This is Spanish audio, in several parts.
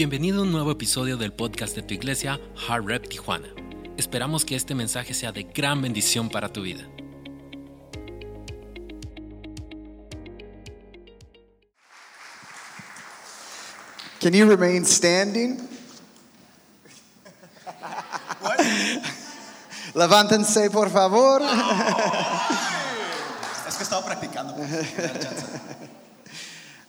Bienvenido a un nuevo episodio del podcast de tu iglesia, Hard Rep Tijuana. Esperamos que este mensaje sea de gran bendición para tu vida. Can you remain standing? Levántense, por favor. Es que estaba practicando.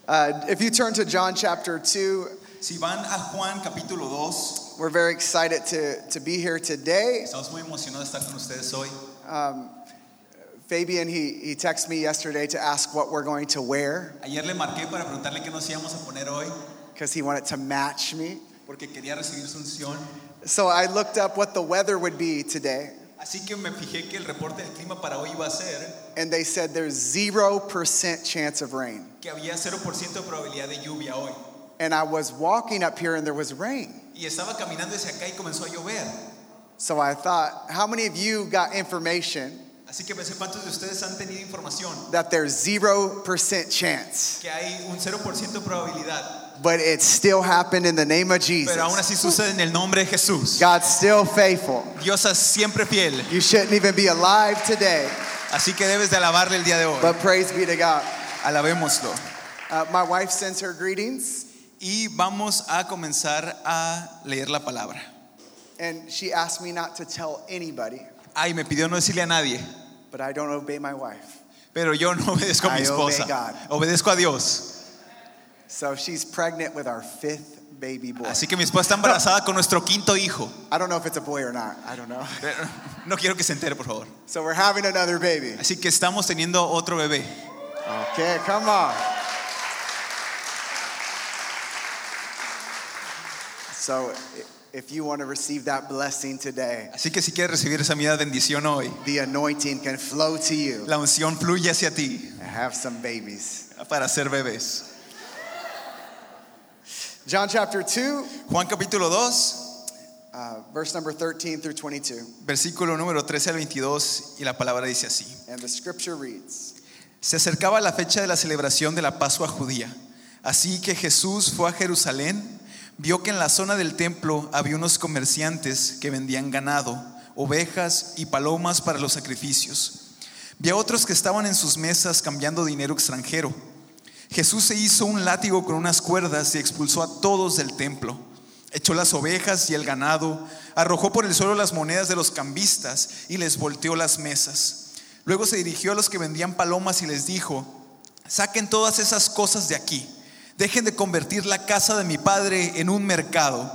Uh, if you turn to John chapter 2, Si van a Juan capítulo 2, we're very excited to, to be here today. estamos muy emocionados de estar con ustedes hoy. Um, Fabian, he, he texted me yesterday to ask what we're going to wear Ayer le marqué para preguntarle qué nos íbamos a poner hoy, because he wanted to match me. porque quería recibir su unción. So I looked up what the weather would be today, Así que me fijé que el reporte del clima para hoy iba a ser and they said there's 0% chance of rain. que había 0% de probabilidad de lluvia hoy. And I was walking up here and there was rain. Y estaba caminando hacia acá y comenzó a llover. So I thought, how many of you got information Así que pensé cuántos de ustedes han tenido información that there's 0% chance, que hay un 0% de probabilidad, but it still happened in the name of Jesus? pero aún así sucede en el nombre de Jesús. God's still faithful. Dios es siempre fiel, You shouldn't even be alive today, así que debes de alabarle el día de hoy. but praise be to God. Alabémoslo. Uh, my wife sends her greetings, Y vamos a comenzar a leer la palabra. and she asked me not to tell anybody, Ay, me pidió no decirle a nadie, but I don't obey my wife. pero yo no obedezco a mi I obey esposa. God. Obedezco a Dios. So she's pregnant with our fifth baby boy. Así que mi esposa está embarazada con nuestro quinto hijo. I don't know if it's a boy or not. I don't know. Pero No quiero que se entere, por favor. So we're having another baby. Así que estamos teniendo otro bebé. Okay, come on. So if you want to receive that blessing today, Así que si quieres recibir esa mirada bendición hoy, the anointing can flow to you la unción fluye hacia ti and have some babies. para ser bebés. John chapter 2, Juan capítulo 2, uh, verse number 13 through 22. versículo número 13 al 22, y la palabra dice así. And the scripture reads Se acercaba la fecha de la celebración de la Pascua judía. Así que Jesús fue a Jerusalén, vio que en la zona del templo había unos comerciantes que vendían ganado, ovejas y palomas para los sacrificios. Vio a otros que estaban en sus mesas cambiando dinero extranjero. Jesús se hizo un látigo con unas cuerdas y expulsó a todos del templo. Echó las ovejas y el ganado, arrojó por el suelo las monedas de los cambistas y les volteó las mesas. Luego se dirigió a los que vendían palomas y les dijo, saquen todas esas cosas de aquí, dejen de convertir la casa de mi padre en un mercado.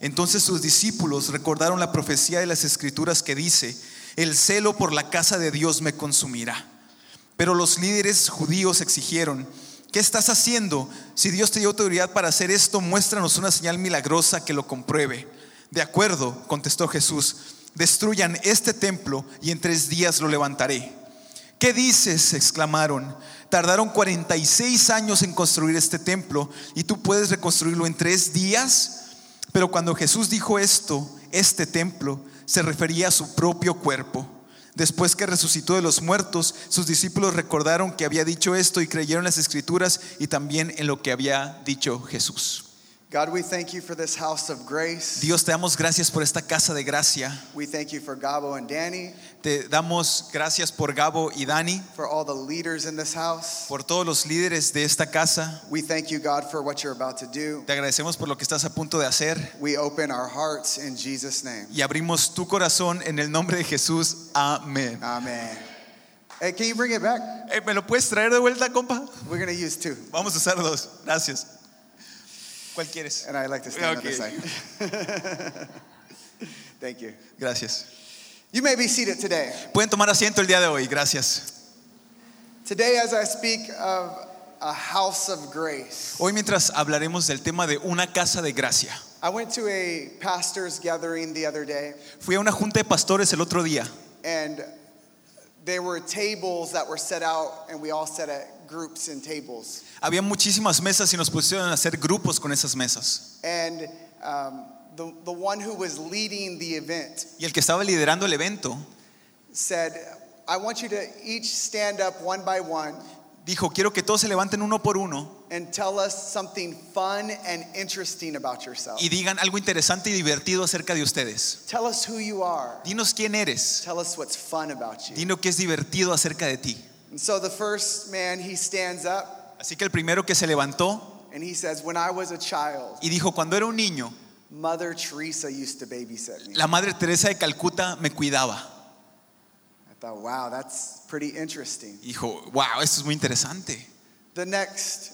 Entonces sus discípulos recordaron la profecía de las escrituras que dice, el celo por la casa de Dios me consumirá. Pero los líderes judíos exigieron, ¿qué estás haciendo? Si Dios te dio autoridad para hacer esto, muéstranos una señal milagrosa que lo compruebe. De acuerdo, contestó Jesús, destruyan este templo y en tres días lo levantaré. ¿Qué dices? exclamaron. Tardaron 46 años en construir este templo y tú puedes reconstruirlo en tres días. Pero cuando Jesús dijo esto, este templo, se refería a su propio cuerpo. Después que resucitó de los muertos, sus discípulos recordaron que había dicho esto y creyeron las escrituras y también en lo que había dicho Jesús. God, we thank you for this house of grace. Dios, te damos gracias por esta casa de gracia. We thank you for Gabo and Danny, Te damos gracias por Gabo y Dani, for all the leaders in this house. por todos los líderes de esta casa. We thank you, God, for what you're about to do. Te agradecemos por lo que estás a punto de hacer We open our hearts in Jesus' name. y abrimos tu corazón en el nombre de Jesús. Amén. Amen. Hey, can you bring it back? Eh, ¿Me lo puedes traer de vuelta, compa? We're to use two. Vamos a usar dos. Gracias. ¿Cuál quieres? And I like to stand Okay. on side. Thank you. Gracias. You may be seated today. Pueden tomar asiento el día de hoy. Gracias. Today, as I speak of a house of grace, Hoy mientras hablaremos del tema de una casa de gracia. I went to a pastor's gathering the other day, Fui a una junta de pastores el otro día and there were tables that were set out, and we all sat at groups and tables. Había muchísimas mesas y nos pusieron a hacer grupos con esas mesas. And um, the, the one who was leading the event Y el que estaba liderando el evento said, I want you to each stand up one by one dijo, quiero que todos se levanten uno por uno and tell us something fun and interesting about yourself. y digan algo interesante y divertido acerca de ustedes. Tell us who you are. Dinos quién eres. Tell us what's fun about you. Dinos qué es divertido acerca de ti. And so the first man, he stands up Así que el primero que se levantó and he says, When I was a child, y dijo, cuando era un niño, Mother Teresa used to babysit me. la Madre Teresa de Calcuta me cuidaba. I thought, wow, that's pretty interesting. Y dijo, wow, esto es muy interesante. The next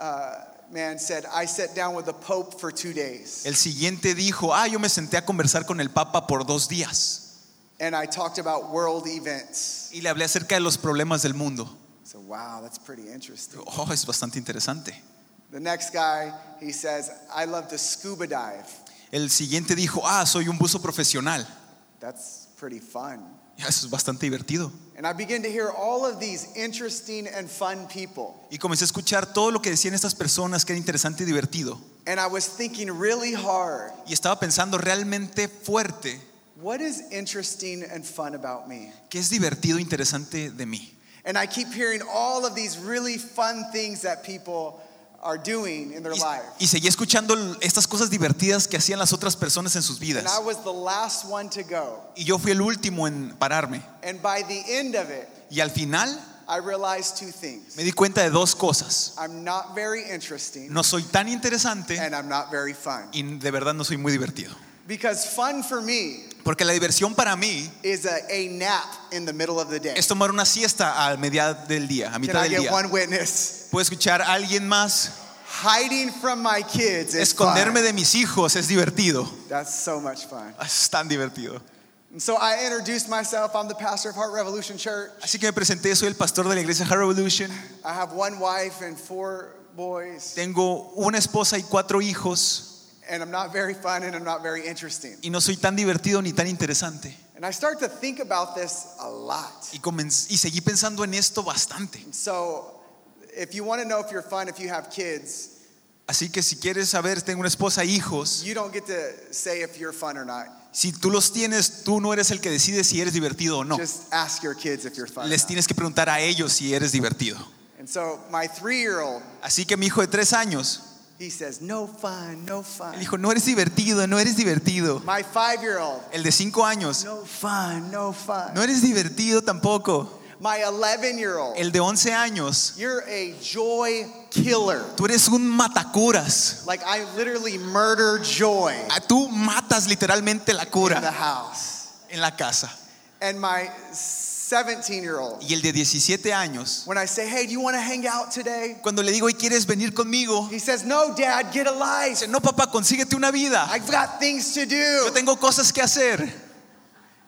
uh, man said, I sat down with the Pope for two days El siguiente dijo, ah, yo me senté a conversar con el Papa por dos días and I talked about world events. y le hablé acerca de los problemas del mundo. So, wow, that's pretty interesting. Oh, es bastante interesante. The next guy, he says, I love to scuba dive. El siguiente dijo, ah, soy un buzo profesional. That's pretty fun. Eso es bastante divertido. And I begin to hear all of these interesting and fun people. Y comencé a escuchar todo lo que decían estas personas que era interesante y divertido. And I was thinking really hard Y estaba pensando realmente fuerte, what is interesting and fun about me? ¿qué es divertido e interesante de mí? And I keep hearing all of these really fun things that people are doing in their Y, life. y seguí escuchando estas cosas divertidas que hacían las otras personas en sus vidas. And. I was the last one to go. Y yo fui el último en pararme. And by the end of it, Y al final I realized two things. me di cuenta de dos cosas. I'm not very interesting No soy tan interesante and I'm not very fun. y de verdad no soy muy divertido. Because fun for me Porque la diversión para mí is a, a nap in the middle of the day. es tomar una siesta a media del día, a Can mitad I del get día. one witness? Puedo escuchar a alguien más. Hiding from my kids is Esconderme fun. de mis hijos es divertido. That's so much fun. Es tan divertido. And so I introduced myself. I'm the pastor of Heart Revolution Church. Así que me presenté, soy el pastor de la iglesia Heart Revolution. I have one wife and four boys, Tengo una esposa y cuatro hijos and I'm not very fun and I'm not very interesting. y no soy tan divertido ni tan interesante. And I start to think about this a lot. Y, seguí pensando en esto bastante. So if you want to know if you're fun, if you have kids, Así que si quieres saber, tengo una esposa e hijos. you don't get to say if you're fun or not. Si tú los tienes, tú no eres el que decide si eres divertido o no. Just ask your kids if you're fun. Les tienes que preguntar a ellos si eres divertido. And so my Así que mi hijo de tres años, he says, "No fun, no fun." él dijo, no eres divertido, no eres divertido. My five-year-old, El de cinco años, no fun, no fun. no eres divertido tampoco. My 11-year-old, El de once años, you're a joy killer. tú eres un matacuras. Like I literally murder joy Ah, Tú matas literalmente la cura. in the house. en la casa. And my 17-year-old, Y el de 17 años, when I say, "Hey, do you want to hang out today?" cuando le digo, ¿y quieres venir conmigo? He says, "No, Dad, get a life. Dice, no papá, consíguete una vida. I've got things to do. Yo do." tengo cosas que hacer.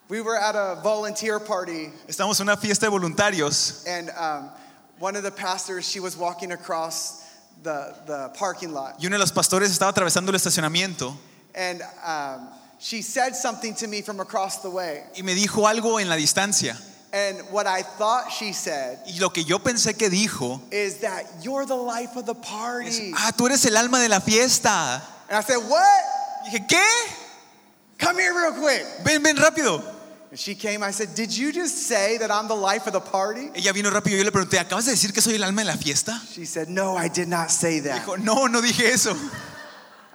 We were at a volunteer party, Estamos en una fiesta de voluntarios and um, one of the pastors, she was walking across the the parking lot, y uno de los pastores estaba atravesando el estacionamiento and um, she said something to me from across the way. y me dijo algo en la distancia. And what I thought she said Y lo que yo pensé que dijo is that you're the life of the es, party. ah, tú eres el alma de la fiesta. And I said, What? Dije, ¿qué? Come here real quick. Ven, ven rápido. And she came. I said, Did you just say that I'm the life of the party? Ella vino rápido yo le pregunté, ¿acabas de decir que soy el alma de la fiesta? She said, No, I did not say that. Dijo, no, no dije eso.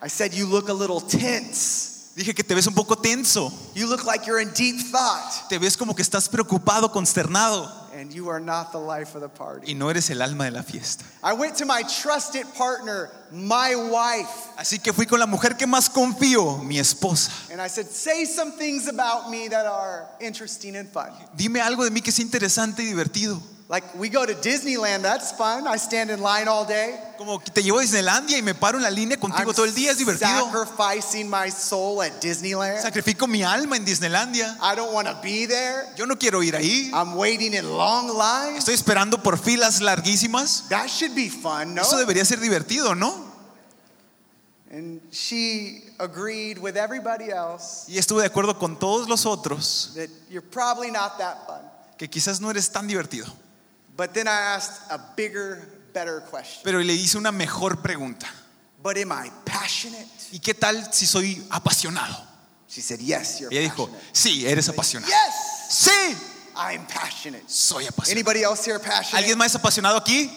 I said, You look a little tense. Dije que te ves un poco tenso. You look like you're in deep thought. Te ves como que estás preocupado, consternado. And you are not the life of the party. Y no eres el alma de la fiesta. I went to my trusted partner, my wife, Así que fui con la mujer que más confío, mi esposa. and I said, Say some things about me that are interesting and fun. Dime algo de mí que sea interesante y divertido. Like, we go to Disneyland, that's fun. I stand in line all day. Como te llevo a Disneylandia y me paro en la línea contigo todo el día, es divertido. sacrificing my soul at Disneyland. Sacrifico mi alma en Disneylandia. I don't want to be there. Yo no quiero ir ahí. I'm waiting in long lines. Estoy esperando por filas larguísimas. That should be fun, no? Eso debería ser divertido, ¿no? And she agreed with everybody else Y estuve de acuerdo con todos los otros that you're probably not that fun. que quizás no eres tan divertido. But then I asked a bigger, better question. Pero le hice una mejor pregunta. But am I passionate? ¿Y qué tal si soy apasionado? She said, Yes, you're Ella dijo, passionate. sí, eres apasionado. Yes, Sí, I'm passionate. soy apasionado. Anybody else here passionate? ¿Alguien más apasionado aquí?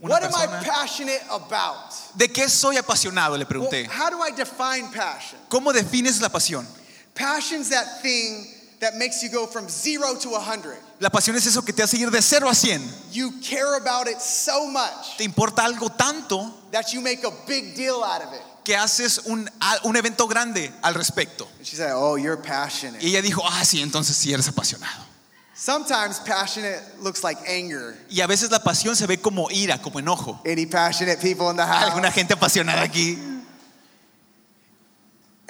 una What am I passionate about? ¿De qué soy apasionado? Le Well, pregunté. how do I define passion? ¿Cómo defines la pasión? Passion's that thing that makes you go from zero to a hundred. La pasión es eso que te hace ir de 0 a 100. You care about it so much Te importa algo tanto that you make a big deal out of it. que haces un, un evento grande al respecto. And she said, Oh, you're passionate. Y ella dijo, ah, sí, entonces sí eres apasionado. Sometimes passionate looks like anger. Y a veces la pasión se ve como ira, como enojo. Any passionate people in the Alguna house? gente apasionada aquí.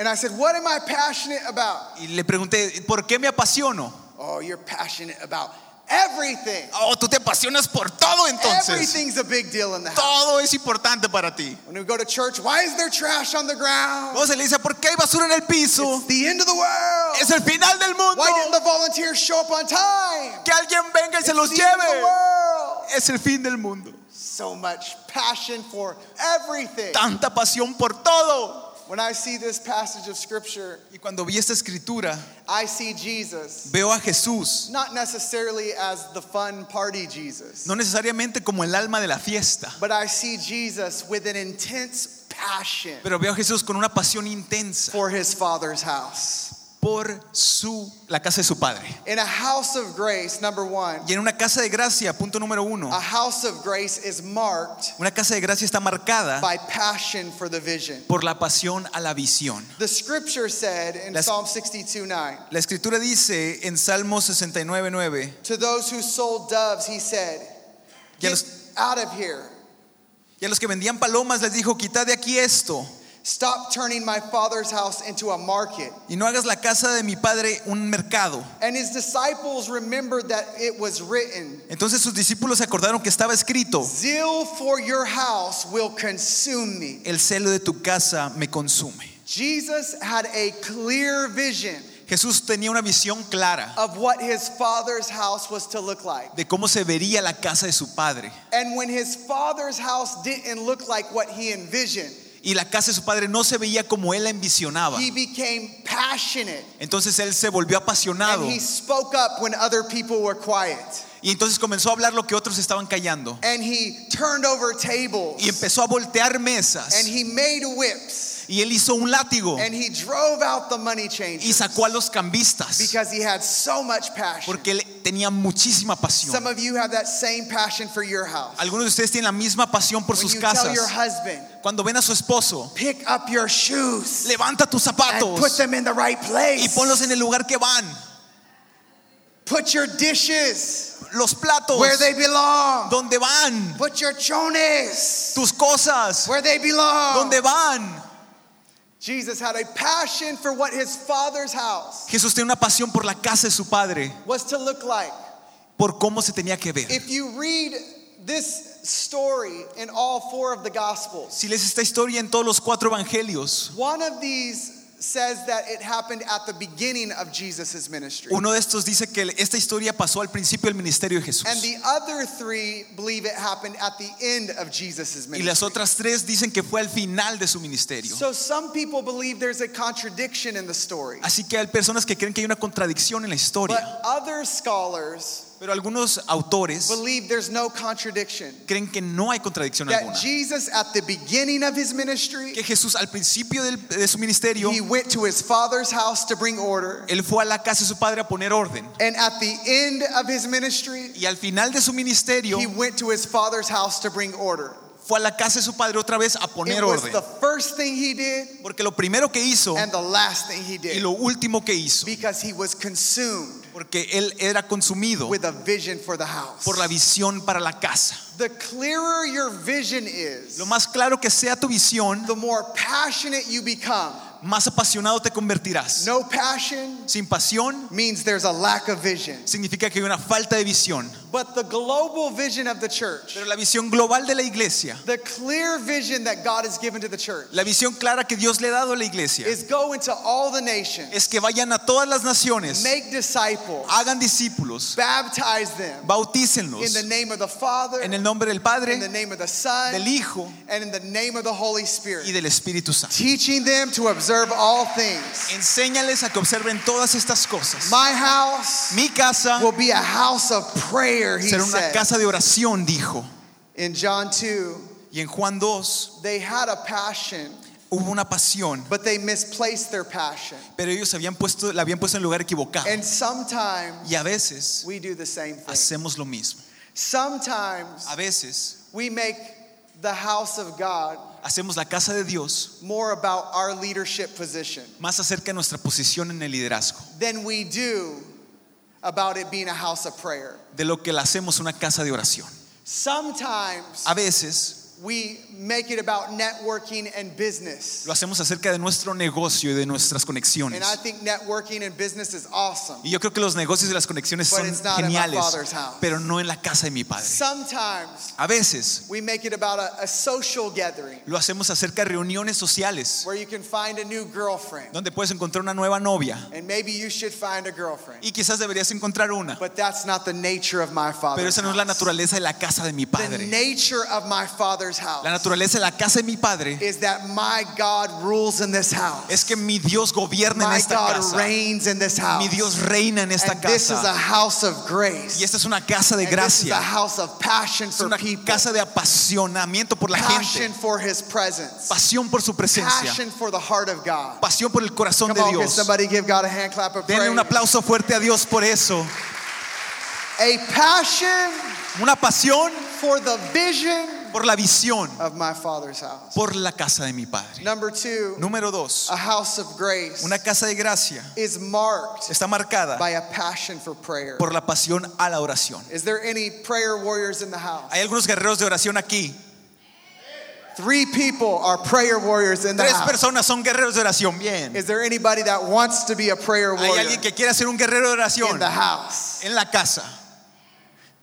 And I said, What am I passionate about? Y le pregunté, ¿por qué me apasiono? Oh, you're passionate about everything. Oh, tú te apasionas por todo entonces. Everything's a big deal in the house. Todo es importante para ti. When we go to church, why is there trash on the ground? Se le dice, ¿por qué hay basura en el piso? It's the end of the world. Es el final del mundo. Why didn't the volunteers show up on time? Que alguien venga y se los It's the end of the lleve. world. Es el fin del mundo. So much passion for everything. Tanta pasión por todo. When I see this passage of scripture, Y cuando vi esta escritura, I see Jesus. veo a Jesús, not necessarily as the fun party Jesus, no necesariamente como el alma de la fiesta, but I see Jesus with an intense passion pero veo a Jesús con una pasión intensa for his Father's house. Por su, la casa de su Padre. In a house of grace, number one, Y en una casa de gracia, punto número uno, a house of grace is marked una casa de gracia está marcada by passion for the vision. por la pasión a la visión. The scripture said in Las- Psalm 62 9, La escritura dice en Salmo 69, 9, to those who sold doves, he said, Get los- out of here. y a los que vendían palomas les dijo, quitad de aquí esto, Stop turning my father's house into a market. y no hagas la casa de mi Padre un mercado. And his disciples remembered that it was written, Entonces sus discípulos se acordaron que estaba escrito, Zeal for your house will consume me. el celo de tu casa me consume. Jesus had a clear vision Jesús tenía una visión clara of what his father's house was to look like. de cómo se vería la casa de su Padre. And when his father's house didn't look like what he envisioned, Y la casa de su Padre no se veía como él la envisionaba. he became passionate Entonces él se volvió apasionado and he spoke up when other people were quiet. y entonces comenzó a hablar lo que otros estaban callando. And he turned over tables Y empezó a voltear mesas. and he made whips Y él hizo un látigo and he drove out the money y sacó a los cambistas. because he had so much passion. Porque él tenía muchísima pasión. Some of you have that same passion for your house. Algunos de ustedes tienen la misma pasión por When sus you tell your casas. husband, Cuando ven a su esposo, pick up your shoes levanta tus and put zapatos them in the right y place. ponlos en el lugar que van. Put your dishes Los platos, where they belong. donde van. Put your chones Tus cosas, where they belong. donde van. Jesus had a passion for what his father's house Jesús tiene una pasión por la casa de su padre, was to look like. por cómo se tenía que ver. If you read this story in all four of the gospels, Si lees esta historia en todos los cuatro evangelios, one of these says that it happened at the beginning of Jesus' ministry. uno de estos dice que esta historia pasó al principio del ministerio de Jesús. And the other three believe it happened at the end of Jesus' Y las ministry. otras tres dicen que fue al final de su ministerio. So some people believe there's a contradiction in the story. Así que hay personas que creen que hay una contradicción en la historia. But other scholars Pero algunos autores believe there's no contradiction. creen que no hay contradicción That alguna. Jesus, at the beginning of his ministry, Que Jesús al principio del- de su ministerio, he went to his father's house to bring order. él fue a la casa de su padre a poner orden. And at the end of his ministry, Y al final de su ministerio, he went to his father's house to bring order. fue a la casa de su padre otra vez a It poner was orden. the first thing he did Porque lo primero que hizo and the last thing he y lo último que hizo, porque él era consumido with a vision for the house. por la visión para la casa. The clearer your vision is, Lo más claro que sea tu visión, the more passionate you become. más apasionado te convertirás. No passion Sin pasión means there's a lack of vision. significa que hay una falta de visión. But the global vision of the church, Pero la visión global de la iglesia, the clear vision that God has given to the church, la visión clara que Dios le ha dado a la iglesia, is go into all the nations, es que vayan a todas las naciones, make disciples, hagan discípulos, baptize them bautícenlos in the name of the Father, en el nombre del Padre, in the name of the Son, del Hijo and in the name of the Holy Spirit, y del Espíritu Santo. teaching them to observe all things. Enséñales a que observen todas estas cosas. My house Mi casa will be a house of prayer, he será una said. casa de oración, dijo. In John 2, Y en Juan 2 they had a passion, hubo una pasión, but they misplaced their passion. pero ellos habían puesto, la habían puesto en el lugar equivocado. And sometimes Y a veces we do the same thing. hacemos lo mismo. Sometimes A veces we make the house of God hacemos la casa de Dios more about our leadership position más acerca de nuestra posición en el liderazgo, than we do about it being a house of prayer. de lo que la hacemos una casa de oración. Sometimes A veces we make it about networking and business. lo hacemos acerca de nuestro negocio y de nuestras And conexiones. I think networking and business is awesome. Y yo creo que los negocios y las conexiones But son it's not in my geniales, father's house. pero no en la casa de mi padre. Sometimes A veces we make it about a, a social gathering lo hacemos acerca de reuniones sociales, where you can find a new girlfriend. donde puedes encontrar una nueva novia And maybe you should find a girlfriend. y quizás deberías encontrar una, But that's not the nature of my pero father's esa no es la naturaleza de la casa de mi The padre. nature of my father's house La naturaleza de la casa de mi padre is that my God rules in this house. es que mi Dios gobierna en esta God casa. reigns in this house. Mi Dios reina en esta and this is a casa. house of grace. Y esta es una casa de And this is a gracia. house of passion Es for una people. casa de apasionamiento por la passion gente. for his presence. Pasión por su presencia. Passion for the heart of God. Pasión por el corazón Come de on, Dios. somebody give God a hand clap of Denle un aplauso fuerte a Dios por eso. A passion Una pasión for the vision por la visión, of my father's house. por la casa de mi padre. Number two, Número dos, a house of grace una casa de gracia is marked está marcada by a passion for prayer. por la pasión a la oración. Is there any prayer warriors in the house? Hay algunos guerreros de oración aquí. Three people are prayer warriors in the Tres house. personas son guerreros de oración. Bien. Is there anybody that wants to be a prayer Hay warrior alguien que quiere ser un guerrero de in the house? en la casa.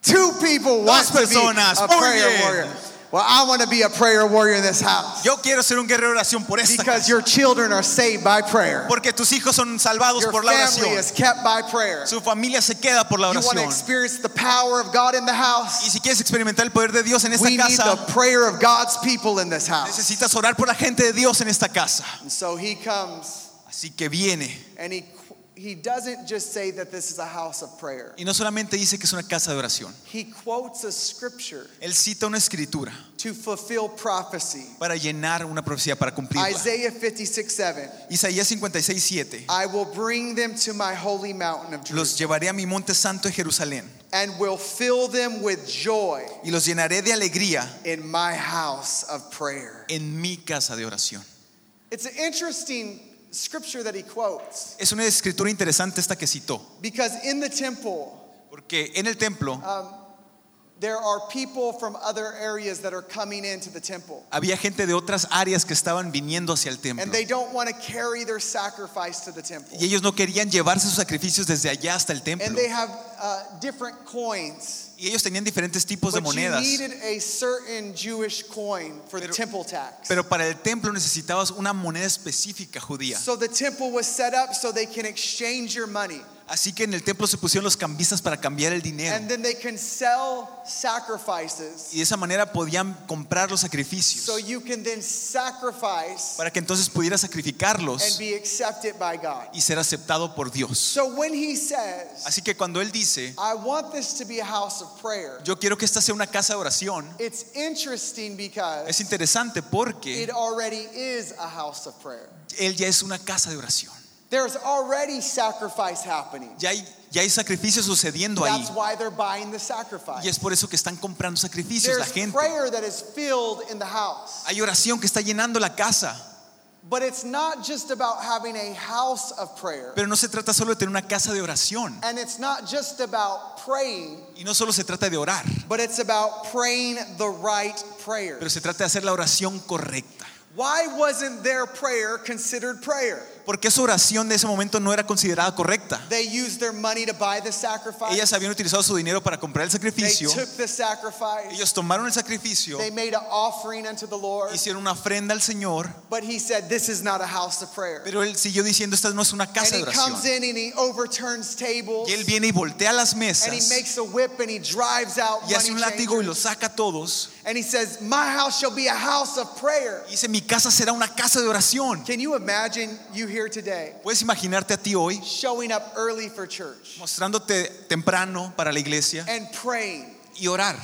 Two people want to be a prayer warrior. Well, I want to be a prayer warrior in this house Yo quiero ser un guerrero de oración por esta because casa. your children are saved by prayer. Porque tus hijos son salvados Your por la oración. family is kept by prayer. Su familia se queda por la oración. You want to experience the power of God in the house. Y si quieres experimentar el poder de Dios en esta We need the prayer of God's people in this house. necesitas orar por la gente de Dios en esta casa. And so he comes Así que viene. and he he doesn't just say that this is a house of prayer. Y no solamente dice que es una casa de oración. He quotes a scripture Él cita una escritura to fulfill prophecy. para llenar una profecía, para cumplirla. Isaiah 56 7. Isaías 56, 7. I will bring them to my holy mountain of Los Jerusalem llevaré a mi monte santo de Jerusalén and will fill them with joy y los llenaré de alegría in my house of prayer. en mi casa de oración. It's an interesting scripture that he quotes Es una escritura interesante esta que citó, because in the temple, porque en el templo um, there are people from other areas that are coming into the temple. había gente de otras áreas que estaban viniendo hacia el templo. And they don't want to carry their sacrifice to the temple. Y ellos no querían llevarse sus sacrificios desde allá hasta el templo. And they have uh, different coins. Y ellos tenían diferentes tipos de monedas. needed a certain Jewish coin for the Pero- temple tax. Pero para el templo necesitabas una moneda específica judía. So the temple was set up so they can exchange your money. Así que en el templo se pusieron los cambistas para cambiar el dinero. And then they can sell sacrifices Y de esa manera podían comprar los sacrificios. so you can then sacrifice Para que entonces pudieras and sacrificarlos be accepted by God. y ser aceptado por Dios. So when he says, Así que cuando Él dice, I want this to be a house of prayer, yo quiero que esta sea una casa de oración, it's interesting because es interesante porque it already is a house of prayer. Él ya es una casa de oración. There's already sacrifice happening. Ya hay, ya hay sacrificios sucediendo ahí. That's why they're buying the Y sacrifice. es por eso que están comprando sacrificios la There's gente. prayer that is filled in the house. Hay oración que está llenando la casa. But it's not just about having a house of prayer. Pero no se trata solo de tener una casa de oración. And it's not just about praying, Y no solo se trata de orar, but it's about praying the right prayer. pero se trata de hacer la oración correcta. Why wasn't their prayer considered prayer? Porque esa oración de ese momento no era considerada correcta. They used their money to buy the sacrifice. Ellas habían utilizado su dinero para comprar el They sacrificio. took the sacrifice. Ellos tomaron el sacrificio, They made an offering unto the Lord. hicieron una ofrenda al Señor, But he said, This is not a house of prayer. pero él siguió diciendo, esta no es una And casa de he comes oración. in and he overturns tables. Y él viene y voltea las And he mesas makes a whip and he drives out y hace un látigo y los saca a todos. And he says, My house shall be a house of prayer. Y dice, mi casa será una casa de oración. Can you imagine you here today Puedes imaginarte a ti hoy showing up early for church mostrándote temprano para la iglesia and praying y orar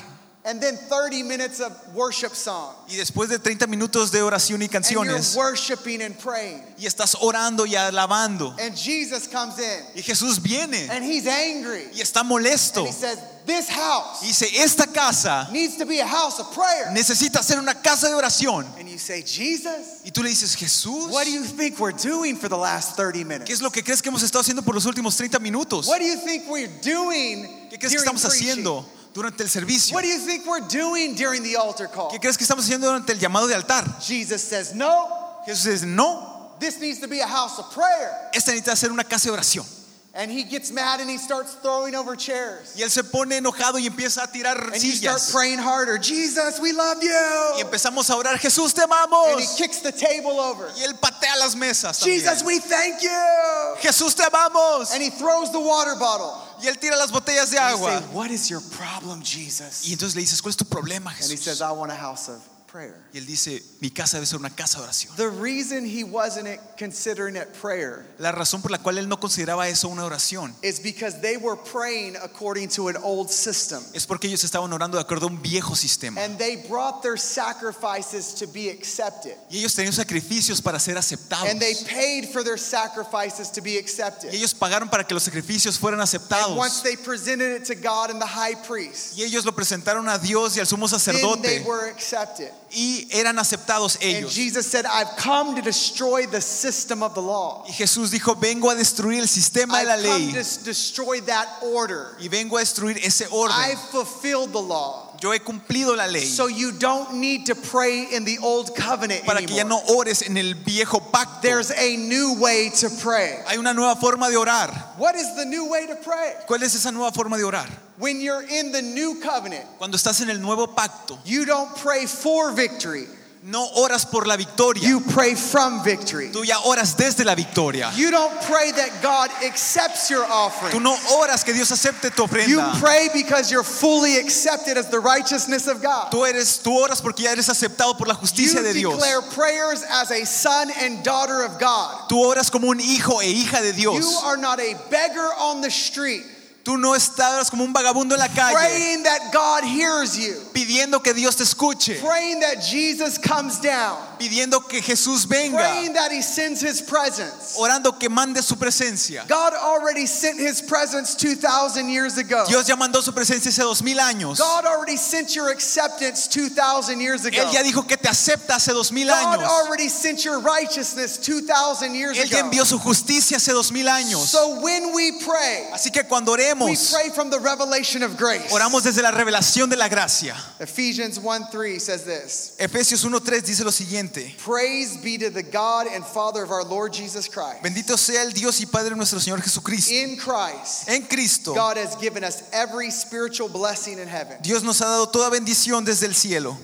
and then 30 minutes of worship song. Y después de 30 minutos de oración y And you're canciones, worshiping and praying. y estás orando y alabando, And Jesus comes in y Jesús viene and he's angry. y está molesto. And he says, This house dice, esta casa needs to be a house of prayer. necesita ser una casa de oración. And you say, Jesus, Y tú le dices, Jesús, what do you think we're doing for the last 30 minutes? ¿qué es lo que crees que hemos estado haciendo por los últimos 30 minutos? What do you think we're doing ¿Qué crees que during estamos preaching? haciendo durante el servicio? What do you think we're doing during the altar call? ¿Qué crees que estamos haciendo durante el llamado de altar? Jesus says, No, Jesús dice, no, this needs to be a house of prayer. esta necesita ser una casa de oración. And he gets mad and he starts throwing over chairs. Y él se pone enojado y empieza a tirar And you start sillas. praying harder. Jesus, we love you. Y you. empezamos a orar, Jesús, te amamos. And he kicks the table over. Y él patea las mesas. también. Jesus, we thank you. Jesús, te amamos. And he throws the water bottle. Y él tira las botellas de And you agua. say, What is your problem, Jesus? Y entonces le dices, ¿cuál es tu problema, Jesús? And he says, I want a house of prayer. Y él dice, mi casa debe ser una casa de oración. The reason he wasn't considering it prayer La razón por la cual él no consideraba eso una oración is because they were praying according to an old system. es porque ellos estaban orando de acuerdo a un viejo sistema. And they brought their sacrifices to be accepted. Y ellos tenían sacrificios para ser aceptados. And they paid for their sacrifices to be accepted. Y ellos pagaron para que los sacrificios fueran And once aceptados. they presented it to God and the high priest, Y ellos lo presentaron a Dios y al sumo then they sacerdote. were accepted. Y eran aceptados And ellos. Jesus said, I've come to destroy the system of the law. Y Jesús dijo, vengo a destruir el sistema de la ley. Y vengo a destruir ese I've orden. Fulfilled the law. Yo he cumplido la ley. So you don't need to pray in the old covenant Para que ya no ores en el viejo pacto. There's a new way to pray. Hay una nueva forma de orar. What is the new way to pray? ¿Cuál es esa nueva forma de orar? When you're in the new covenant, Cuando estás en el nuevo pacto, you don't pray for victory. No oras por la victoria. You pray from victory. Tú ya oras desde la victoria. You don't pray that God accepts your Tú offering. no oras que Dios acepte tu You pray because you're fully accepted as the righteousness of God. Tú eres, tú oras porque ya eres aceptado por la justicia You de Dios. declare prayers as a son and daughter of God. Tú oras como un hijo e hija de You are not a beggar on the street Tú no estás como un vagabundo en la calle praying that God hears you, pidiendo que Dios te escuche, praying that Jesus comes down, pidiendo que Jesús venga, praying that He sends His presence. orando que mande su presencia. God already sent His presence 2,000 years ago. Dios ya mandó su presencia hace dos mil años. God already sent your acceptance 2,000 years ago. Él ya dijo que te acepta hace dos mil God años. already sent your righteousness 2,000 years Él ya envió su justicia hace dos mil años. So when we pray, Así que cuando we pray from the revelation of grace. oramos desde la revelación de la gracia. Ephesians 1 3 says this Efesios 1.3 dice lo siguiente. Praise be to the God and Father of our Lord Jesus Christ. Bendito sea el Dios y Padre de nuestro Señor Jesucristo. In Christ, En Cristo, God has given us every spiritual blessing in heaven. Dios nos ha dado toda bendición desde el cielo.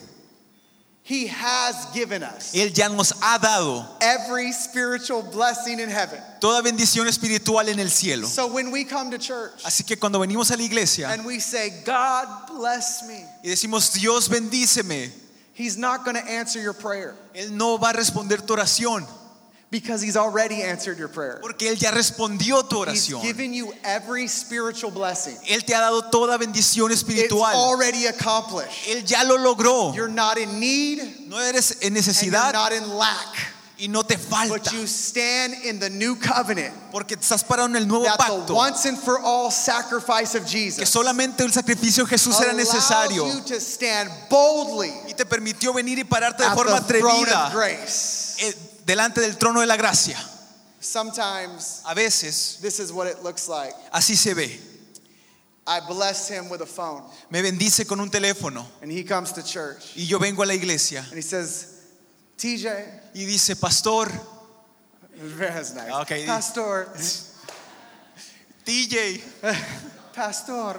He has given us Él ya nos ha dado every spiritual blessing in heaven. toda bendición espiritual en el cielo. So when we come to church Así que cuando venimos a la iglesia and we say, God bless me, y decimos, Dios bendíceme, He's not going to answer your prayer Él no va a responder tu oración, because He's already answered your prayer. porque Él ya respondió tu oración. He's given you every spiritual blessing. Él te ha dado toda bendición espiritual. It's already accomplished. Él ya lo logró. You're not in need No eres en necesidad. and you're not in lack, y no te falta, but you stand in the new covenant porque estás parado en el nuevo that the once and for all sacrifice of Jesus que solamente el sacrificio de Jesús era necesario you to stand boldly y te permitió venir y pararte de forma the throne of atrevida grace. eh, delante del trono de la gracia. Sometimes A veces this is what it looks like. así se ve. I bless him with a phone, Me bendice con un teléfono. And he comes to church, y yo vengo a la iglesia. And he says, "TJ, y dice, pastor, nice, Okay. Pastor, TJ, Pastor,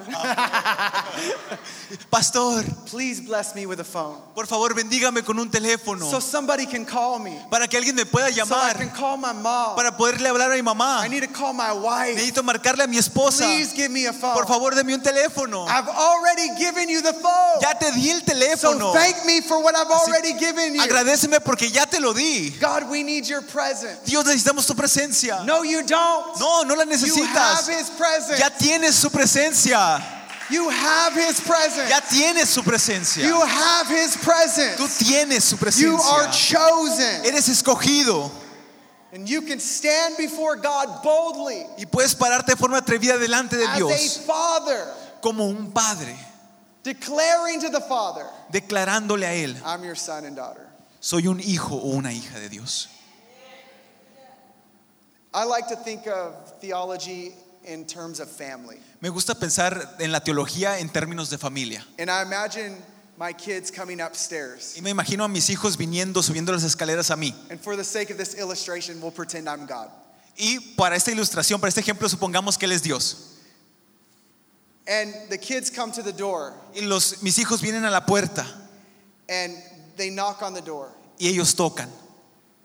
pastor, please bless me with a phone, por favor bendígame con un teléfono so somebody can call me, para que alguien me pueda so I can call my mom. para poderle hablar a mi mamá. I need to call my wife. Necesito marcarle a mi esposa. Please give me a phone. Por favor, deme un teléfono. I've already given you the phone. Ya te di el teléfono. So thank me for what I've already given you. Agradeceme porque ya te lo di. God, we need your presence. Dios, necesitamos tu presencia. No, you don't. No, no la necesitas. You have his presence. Ya tienes su presencia. You have his presence. Ya tienes su presencia. You have his presence. Tú tienes su You are chosen. Eres escogido. And you can stand before God boldly Y puedes pararte de forma atrevida delante de Dios. as a father, como un padre, declaring to the Father, declarándole a Él, I'm your son and daughter. soy un hijo o una hija de Dios. I like to think of theology in terms of family. Me gusta pensar en la teología en términos de familia. And I imagine my kids coming upstairs. Y me imagino a mis hijos viniendo, subiendo las escaleras a mí. And for the sake of this illustration, we'll pretend I'm God. Y para esta ilustración, para este ejemplo, supongamos que Él es Dios. And the kids come to the door Y los, mis hijos vienen a la puerta and they knock on the door. y ellos tocan.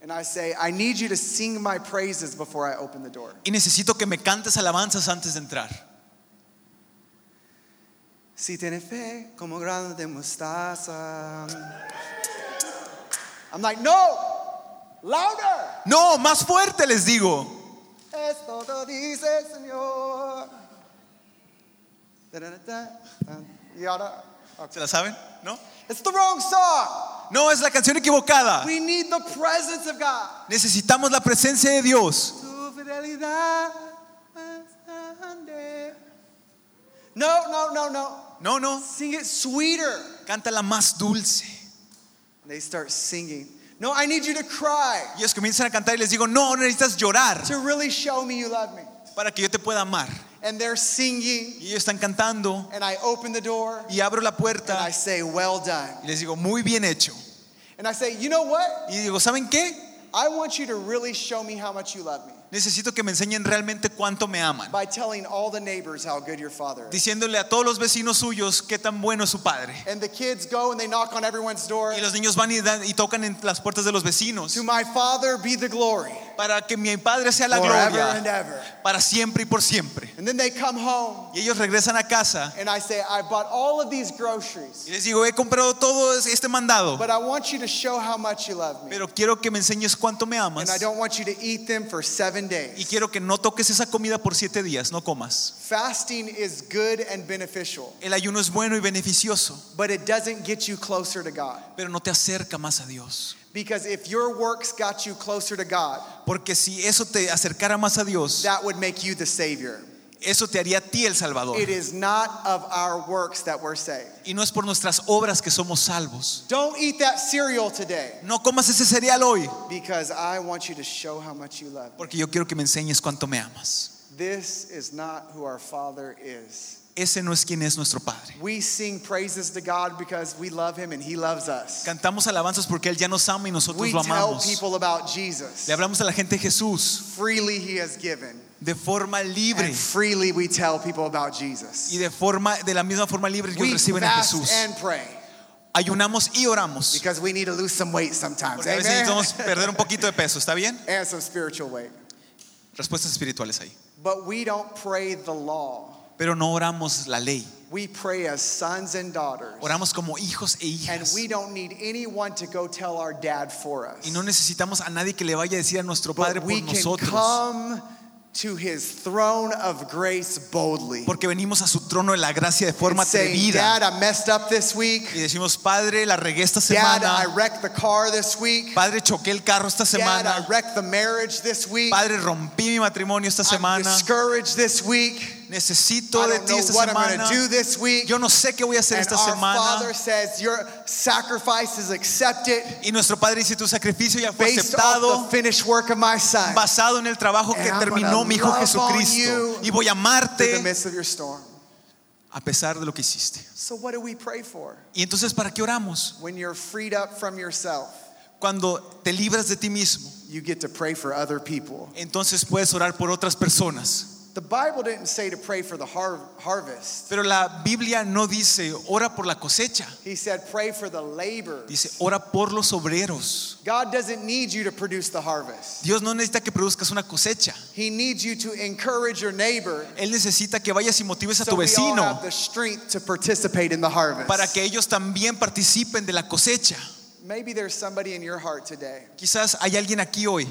And I say, I need you to sing my praises before I open the door. Y necesito que me cantes alabanzas antes de entrar. Si tienes fe como grano de mostaza. I'm like, no, louder. No, más fuerte les digo. Esto lo dice el Señor. Y ahora, ¿Se la saben? ¿No? it's the wrong song. No, es la canción equivocada. We need the presence of God. Necesitamos la presencia de Dios. Tu fidelidad es grande. No, no, no, no. No, no, Sing it sweeter. cántala más dulce. They start singing. No, I need you to cry Y ellos comienzan a cantar y les digo, no, necesitas llorar to really show me you love me. para que yo te pueda amar. And they're singing, Y ellos están cantando and I open the door y abro la and puerta I say, Well done. y les digo, muy bien hecho. And I say, You know what? Y digo, ¿saben qué? I want you to really show me how much you love me Necesito que me enseñen realmente cuánto me aman. by telling all the neighbors how good your father is. Diciéndole a todos los vecinos suyos qué tan bueno es su padre. And the kids go and they knock on everyone's door. Y los niños van y, dan- y tocan en las puertas de los vecinos. To my father be the glory Para que mi padre sea la gloria. Para siempre y por siempre. And then they come home Y ellos regresan a casa. and I say, I bought all of these groceries, Y les digo, he comprado todo este mandado. but I want you to show how much you love me. Pero quiero que me enseñes cuánto me And I amas. don't want you to eat them for seven Y days. quiero que no toques esa comida por siete días, no comas. Fasting is good and beneficial, El ayuno es bueno y beneficioso, but it doesn't get you closer to God. pero no te acerca más a Dios. Because if your works got you closer to God, Porque si eso te acercara más a Dios, that would make you the Savior. eso te haría a ti el Salvador. It is not of our works that we're saved. Y no es por nuestras obras que somos salvos. Don't eat that cereal today No comas ese cereal hoy, because I want you to show how much you love me. porque yo quiero que me enseñes cuánto me amas. This is not who our Father is. Ese no es quien es nuestro Padre. We sing praises to God because we love Him and He loves us. Cantamos alabanzas porque Él ya nos ama y nosotros We lo tell amamos. people about Jesus. Le hablamos a la gente de Jesús Freely He has given. de forma libre And freely we tell people about Jesus. y de forma de la misma forma libre que reciben a Jesús. and pray Ayunamos y oramos. because we need to lose some weight sometimes. Porque a veces Amen. necesitamos perder un poquito de peso, ¿está bien? And some spiritual weight. Respuestas espirituales ahí. But we don't pray the law. Pero no oramos la ley. We pray as sons and daughters. Oramos como hijos e And hijas. we don't need anyone to go tell our dad for us. Y no necesitamos a nadie que le vaya a decir a nuestro Padre por nosotros. come to his throne of grace boldly. Porque venimos a su trono de la gracia de forma and atrevida. Dad, I messed up this week. Y decimos, Padre, la regué esta Dad, I semana. wrecked the car this week. Padre, choqué el carro esta Dad, I semana. wrecked the marriage this week. Padre, rompí mi matrimonio esta I'm semana. discouraged this week. Necesito I de don't ti know esta what I'm going semana. to do this week. Yo no sé qué voy a hacer And esta our semana. Father says, Your sacrifice is accepted Y nuestro Padre dice, tu sacrificio ya fue based off aceptado. the finished work of my son. basado en el trabajo que And I'm terminó gonna mi Hijo love on Jesucristo. you Y voy a Through the amarte midst of your storm. a pesar de lo que hiciste. So, what do we pray for? Y entonces, ¿para qué oramos? When you're freed up from yourself, Cuando te libras de ti mismo, you get to pray for other people. entonces puedes orar por otras personas. The Bible didn't say to pray for the har- harvest. Pero la Biblia no dice, ora por la cosecha. He said, pray for the labor. Dice, ora por los obreros. God doesn't need you to produce the harvest. Dios no necesita que produzcas una cosecha. He needs you to encourage your neighbor Él necesita que vayas y motives a so tu we all vecino have the strength to participate in the harvest. para que ellos también participen de la cosecha. Maybe there's somebody in your heart today. Quizás hay alguien aquí hoy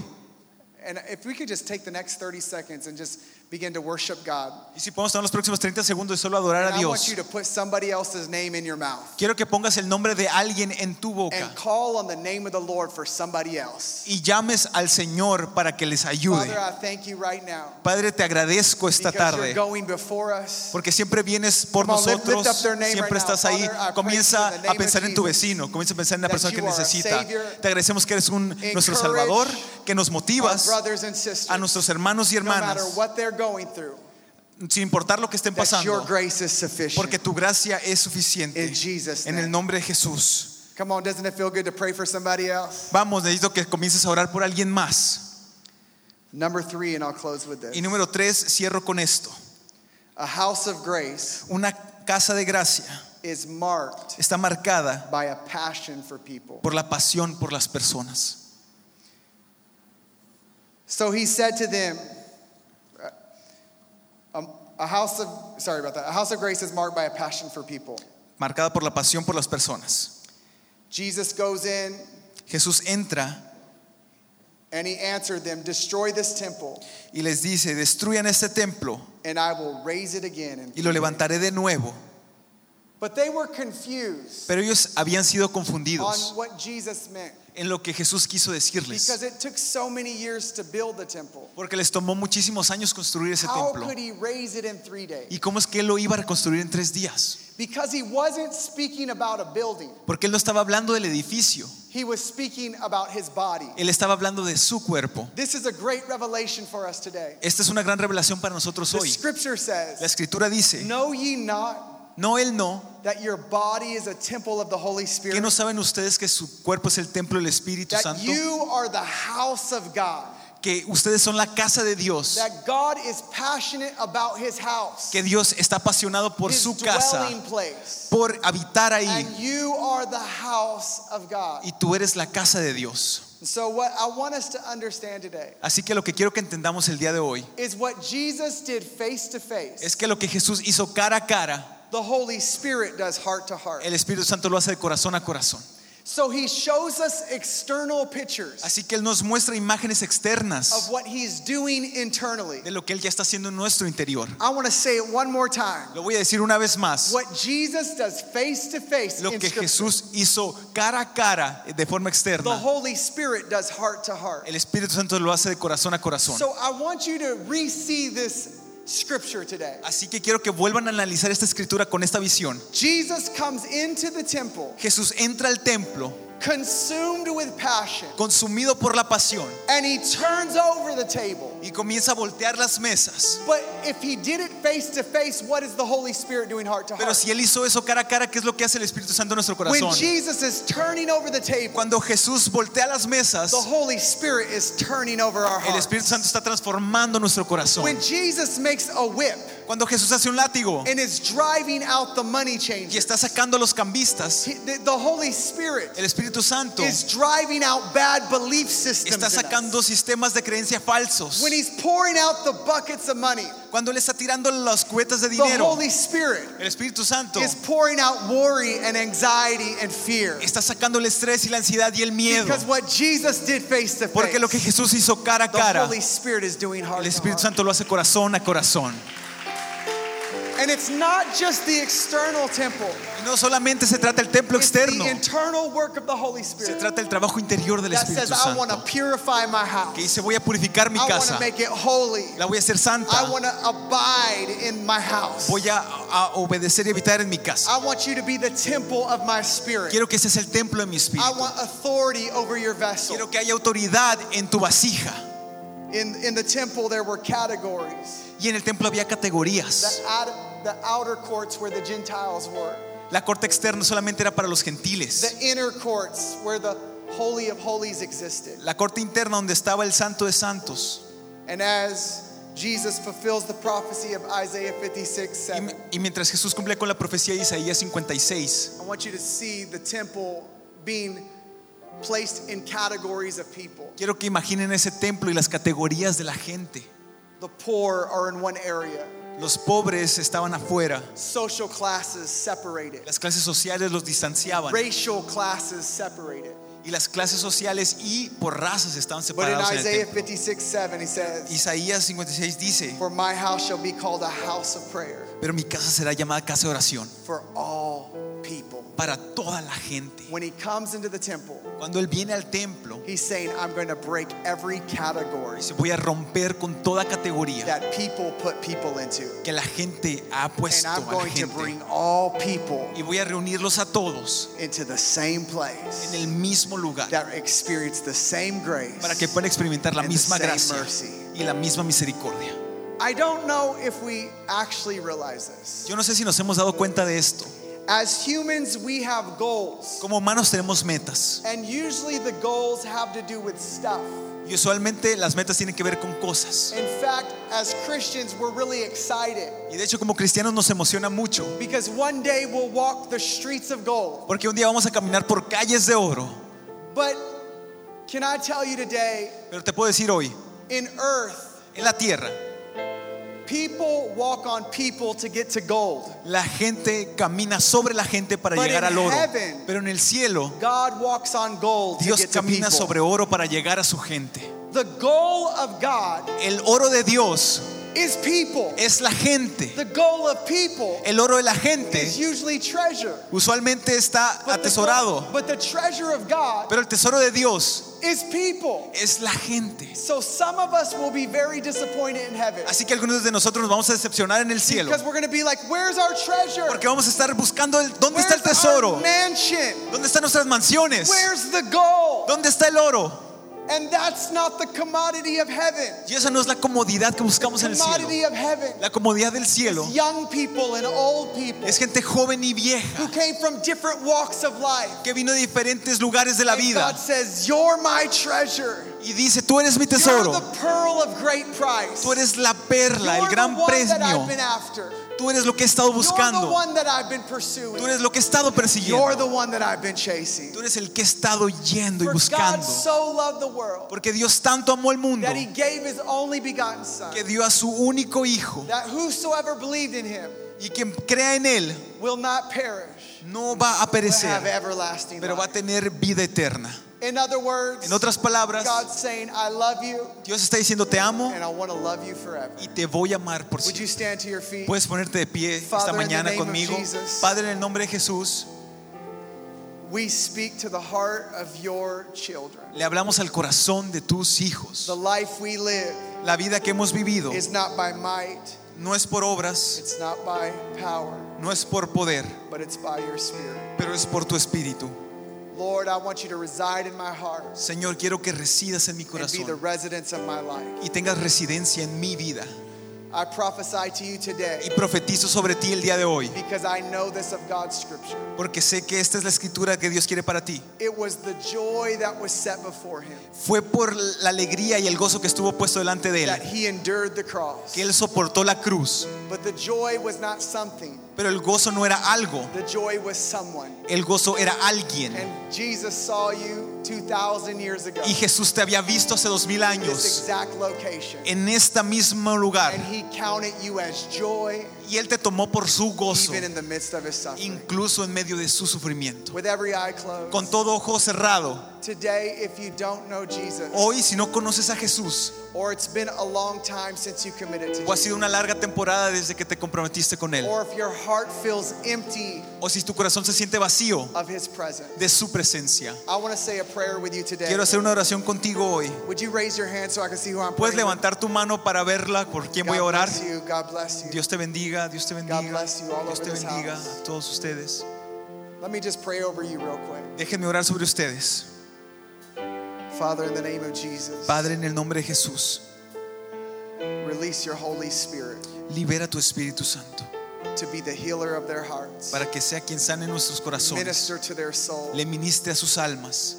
And if we could just take the next 30 seconds and just begin to worship God. Y si podemos tomar los próximos 30 segundos y solo adorar And a I want Dios. you to put somebody else's name in your mouth Quiero que pongas el nombre de alguien en tu boca and call on the name of the Lord for somebody else. y llames al Señor para que les ayude. Father, I thank you right now Padre, te agradezco esta because you're tarde going before us. porque siempre vienes por Come nosotros, siempre right now. estás ahí. Father, Comienza a pensar en tu vecino, comienza a pensar en la persona que necesita. Te agradecemos que eres un, nuestro Salvador, que nos motivas a nuestros hermanos y no hermanas, they're going through, sin importar lo que estén pasando, grace is sufficient. porque tu gracia es suficiente. In Jesus' En el name. nombre de Jesús. Come on, doesn't it feel good to pray for somebody else? Vamos, necesito que comiences a orar por alguien más. Number three, and I'll close with this. Y número tres, cierro con esto. A house of grace Una casa de gracia is marked está marcada by a passion for people. por la pasión por las personas. So he said to them, um, a house of, sorry about that, a house of grace is marked by a passion for people. Marcada por la pasión por las personas. Jesus goes in Jesús entra and he answered them, Destroy this temple, y les dice, destruyan este templo and I will raise it again. in y lo levantaré de nuevo. But they were confused Pero ellos habían sido on confundidos what Jesus meant en lo que Jesús quiso decirles. because it took so many years to build the temple. Porque les tomó muchísimos años construir ese How templo. could he raise it in three days? ¿Y cómo es que él lo iba a reconstruir en tres días? Because he wasn't speaking about a building, Porque él no estaba hablando del edificio, he was speaking about his body. él estaba hablando de su cuerpo. This is a great revelation for us today. Esta es una gran revelación para nosotros The hoy. scripture La says, escritura dice, Know ye not no, él no, that your body is a temple of the Holy que Spirit? no saben ustedes que su cuerpo es el templo del Espíritu That Santo, you are the house of God. que ustedes son la casa de Dios, That God is passionate about his house, que Dios está apasionado por his su casa, place. por habitar ahí, And you are the house of God. y tú eres la casa de Dios. So, what I want us to understand today Así que lo que quiero que entendamos el día de hoy is what Jesus did face to face. es que lo que Jesús hizo cara a cara, The Holy Spirit does heart to heart. el Espíritu Santo lo hace de corazón a corazón. So, he shows us external pictures Así que Él nos muestra imágenes externas of what he's doing internally. de lo que Él ya está haciendo en nuestro interior. I want to say it one more time. Lo voy a decir una vez más. What Jesus does face to face Lo in que Scripture, Jesús hizo cara a cara de forma externa. the externa, Holy Spirit does heart to heart. el Espíritu Santo lo hace de corazón a corazón. So I want you to re-see this scripture today. Así que quiero que vuelvan a analizar esta escritura con esta visión. Jesus comes into the temple Jesús entra al templo consumed with passion consumido por la pasión and he turns over the table. y comienza a voltear las mesas. But if he did it face to face, what is the Holy Spirit doing heart to heart? Pero heart? si Él hizo eso cara a cara, ¿qué es lo que hace el Espíritu Santo en nuestro corazón? When? Jesus is turning over the table, Cuando Jesús voltea las mesas, the Holy Spirit is turning over our el. Espíritu Santo está transformando nuestro corazón. When Jesus makes a whip Cuando Jesús hace un látigo and is driving out the money y changers, está sacando a los cambistas, he- the, the Holy Spirit el Espíritu Santo is driving out bad belief systems. está sacando sistemas de creencia falsos. When he's pouring out the buckets of money, Cuando Él está tirando las cubetas de the dinero, Holy Spirit el Espíritu Santo is pouring out worry and anxiety and fear. está sacando el estrés y la ansiedad y el miedo. Because what Jesus did face to Porque lo que face, Jesús hizo cara a the cara, Holy Spirit is doing heart el Espíritu. Santo lo hace corazón a corazón. And it's not just the external temple. Y no solamente se trata del templo It's externo, the internal work of the Holy se Spirit trata del trabajo interior del that Espíritu says, I want to Santo. purify my house. Que dice, voy a purificar mi I want casa, to make it holy. la voy a hacer I santa, want to abide in my house. voy a, a obedecer y habitar en mi casa. I want you to be the temple of my spirit. Quiero que ese es el templo de mi I espíritu. want authority over your vessel. Quiero que haya autoridad en tu vasija. In, in the temple, there were categories. Y en el templo había The, categorías. the outer courts where the Gentiles were, La corte externa solamente era para los gentiles. the inner courts where the Holy of Holies existed. La corte interna donde estaba el santo de santos. And as Jesus fulfills the prophecy of Isaiah 56 Y, 7, y mientras Jesús cumplía con la profecía de Isaías 56, I want you to see the temple being placed in categories of people. quiero que imaginen ese templo y las categorías de la gente. The poor are in one area, Los pobres estaban afuera, social classes separated, las clases sociales los distanciaban racial classes separated. y las clases sociales y por razas estaban But in separados en el Isaiah templo. 56 7, he says, Isaías 56 dice, For my house shall be called a house of prayer pero mi casa será llamada casa de oración for all people. para toda la gente. When he comes into the temple, Cuando Él viene al templo, he's saying, I'm going to break every category voy a romper con toda categoría that people put people into. que la gente ha And puesto a I'm going to bring all people Y voy a reunirlos a todos into the same en place el mismo lugar that experience the same grace. para que puedan experimentar la and misma gracia mercy. y la misma misericordia. I don't know if we actually realize this. Yo no sé si nos hemos dado cuenta de esto. As humans, we have goals. Como humanos tenemos metas And usually the goals have to do with stuff. y usualmente las metas tienen que ver con cosas. In fact, as Christians, we're really excited Y de hecho como cristianos nos emociona mucho because one day we'll walk the streets of gold. porque un día vamos a caminar por calles de oro. But can I tell you today, Pero te puedo decir hoy, in earth, en la tierra, people walk on people to get to gold. la gente camina sobre la gente para But llegar al oro. heaven, Pero en el cielo, God walks on gold to Dios get camina sobre oro para llegar a su gente. The goal of God El oro de Dios is people. es la gente. The goal of people El oro de la gente is usually treasure. usualmente está But atesorado. but the treasure of God Pero el tesoro de Dios is people. es la gente. So some of us will be very disappointed in heaven. Así que algunos de nosotros nos vamos a decepcionar en el cielo. Because we're going to be like, where's our treasure? Porque vamos a estar buscando el, dónde está el Where's tesoro, our mansion? dónde están nuestras mansiones, Where's the gold? dónde está el oro. And that's not the commodity of heaven. Y esa no es la comodidad que buscamos en el cielo. Commodity of heaven. La comodidad del cielo young people and old people es gente joven y who vieja came from different walks of life. que vino de diferentes lugares de la And vida God says, You're my treasure. y dice, tú eres mi You're tesoro, the pearl of great price. tú eres la perla, el gran the one that I've premio, been after. Tú eres lo que he estado buscando, one that I've been pursuing. tú eres lo que he estado You're persiguiendo, the one that I've been chasing. tú eres el que he estado yendo y buscando. Porque Dios tanto amó el mundo that he gave his only begotten Son, que dio a su único hijo that whosoever believed in him y quien crea en él will not perish, no va a perecer, pero va a tener vida eterna. In other words, En otras palabras, God's saying, I love you Dios está diciendo te amo and I want to love you forever. y te voy a amar por Would you siempre. stand to your feet? Puedes ponerte de pie Father, esta in the mañana name of conmigo. Jesus. Padre, en el nombre de Jesús, We speak to the heart of your children. le hablamos al corazón de tus hijos. The life we live La vida que hemos vivido is not by might, no es por obras, it's not by power, no es por poder, but it's by your spirit. pero es por tu espíritu. Lord, I want you to reside in my heart Señor, quiero que residas en mi and be the corazón residence of my life. y tengas residencia en mi vida. I prophesy to you Y today profetizo sobre ti el día de hoy, because I know this of God's scripture. porque sé que esta es la escritura que Dios quiere para ti. It was the joy that was set before him Fue por la alegría y el gozo que estuvo puesto delante de that él, he endured the cross. que él soportó la cruz. But the joy was not something, Pero el gozo no era algo, the joy was someone. el gozo era alguien. And Jesus saw you 2,000 years ago Y Jesús te había visto hace dos mil in this años exact location. en este mismo lugar. And he counted you as joy Y Él te tomó por su gozo, even in the midst of his suffering. incluso en medio de su sufrimiento. With every eye closed. Con todo ojo cerrado. Today, if you don't know Jesus, Hoy, si no conoces a Jesús, or it's been a long time since you committed to o ha sido una larga temporada desde que te comprometiste con Él, or if your heart feels empty o si tu corazón se siente vacío of his presence, de su presencia, I want to say a prayer with you today. quiero hacer una oración contigo hoy. Would you raise your hand so I can see who I'm Puedes praying with? levantar tu mano para verla por quién voy a God orar. bless you. God bless you. Dios te bendiga, Dios te bendiga, bless you all Dios te this bendiga house. a todos ustedes. Let me just pray over you real quick. Déjenme orar sobre ustedes. Father, in the name of Jesus, Padre, en el nombre de Jesús, release your Holy Spirit libera tu Espíritu Santo to be the healer of their hearts. para que sea quien sane nuestros corazones, Minister to their soul. le ministre a sus almas,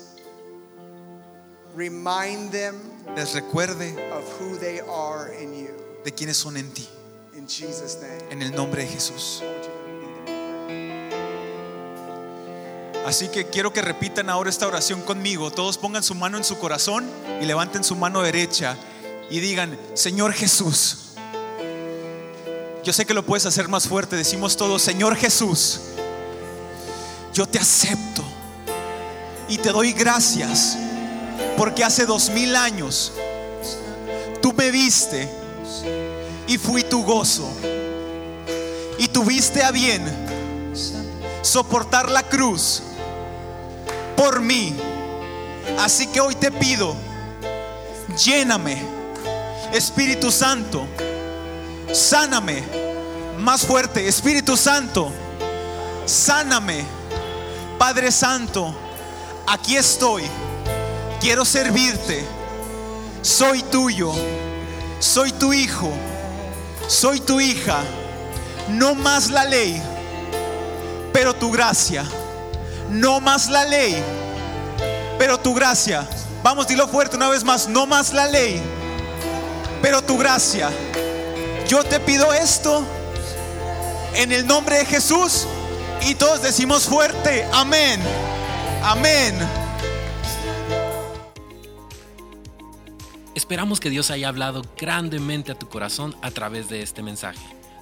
Remind them les recuerde of who they are in you. de quiénes son en ti, In Jesus' name. en el nombre de Jesús. Así que quiero que repitan ahora esta oración conmigo. Todos pongan su mano en su corazón y levanten su mano derecha y digan, Señor Jesús. Yo sé que lo puedes hacer más fuerte. Decimos todos, Señor Jesús, yo te acepto Y te doy gracias porque hace dos mil años tú me viste y fui tu gozo. Y tuviste a bien soportar la cruz por mí. Así que hoy te pido, lléname, Espíritu Santo, sáname, más fuerte, Espíritu Santo, sáname, Padre Santo, aquí estoy, quiero servirte, soy tuyo, soy tu hijo, soy tu hija, no más la ley, pero tu gracia, no más la ley, pero tu gracia. Vamos, dilo fuerte una vez más, no más la ley, pero tu gracia. Yo te pido esto en el nombre de Jesús y todos decimos fuerte, amén, amén. Esperamos que Dios haya hablado grandemente a tu corazón a través de este mensaje.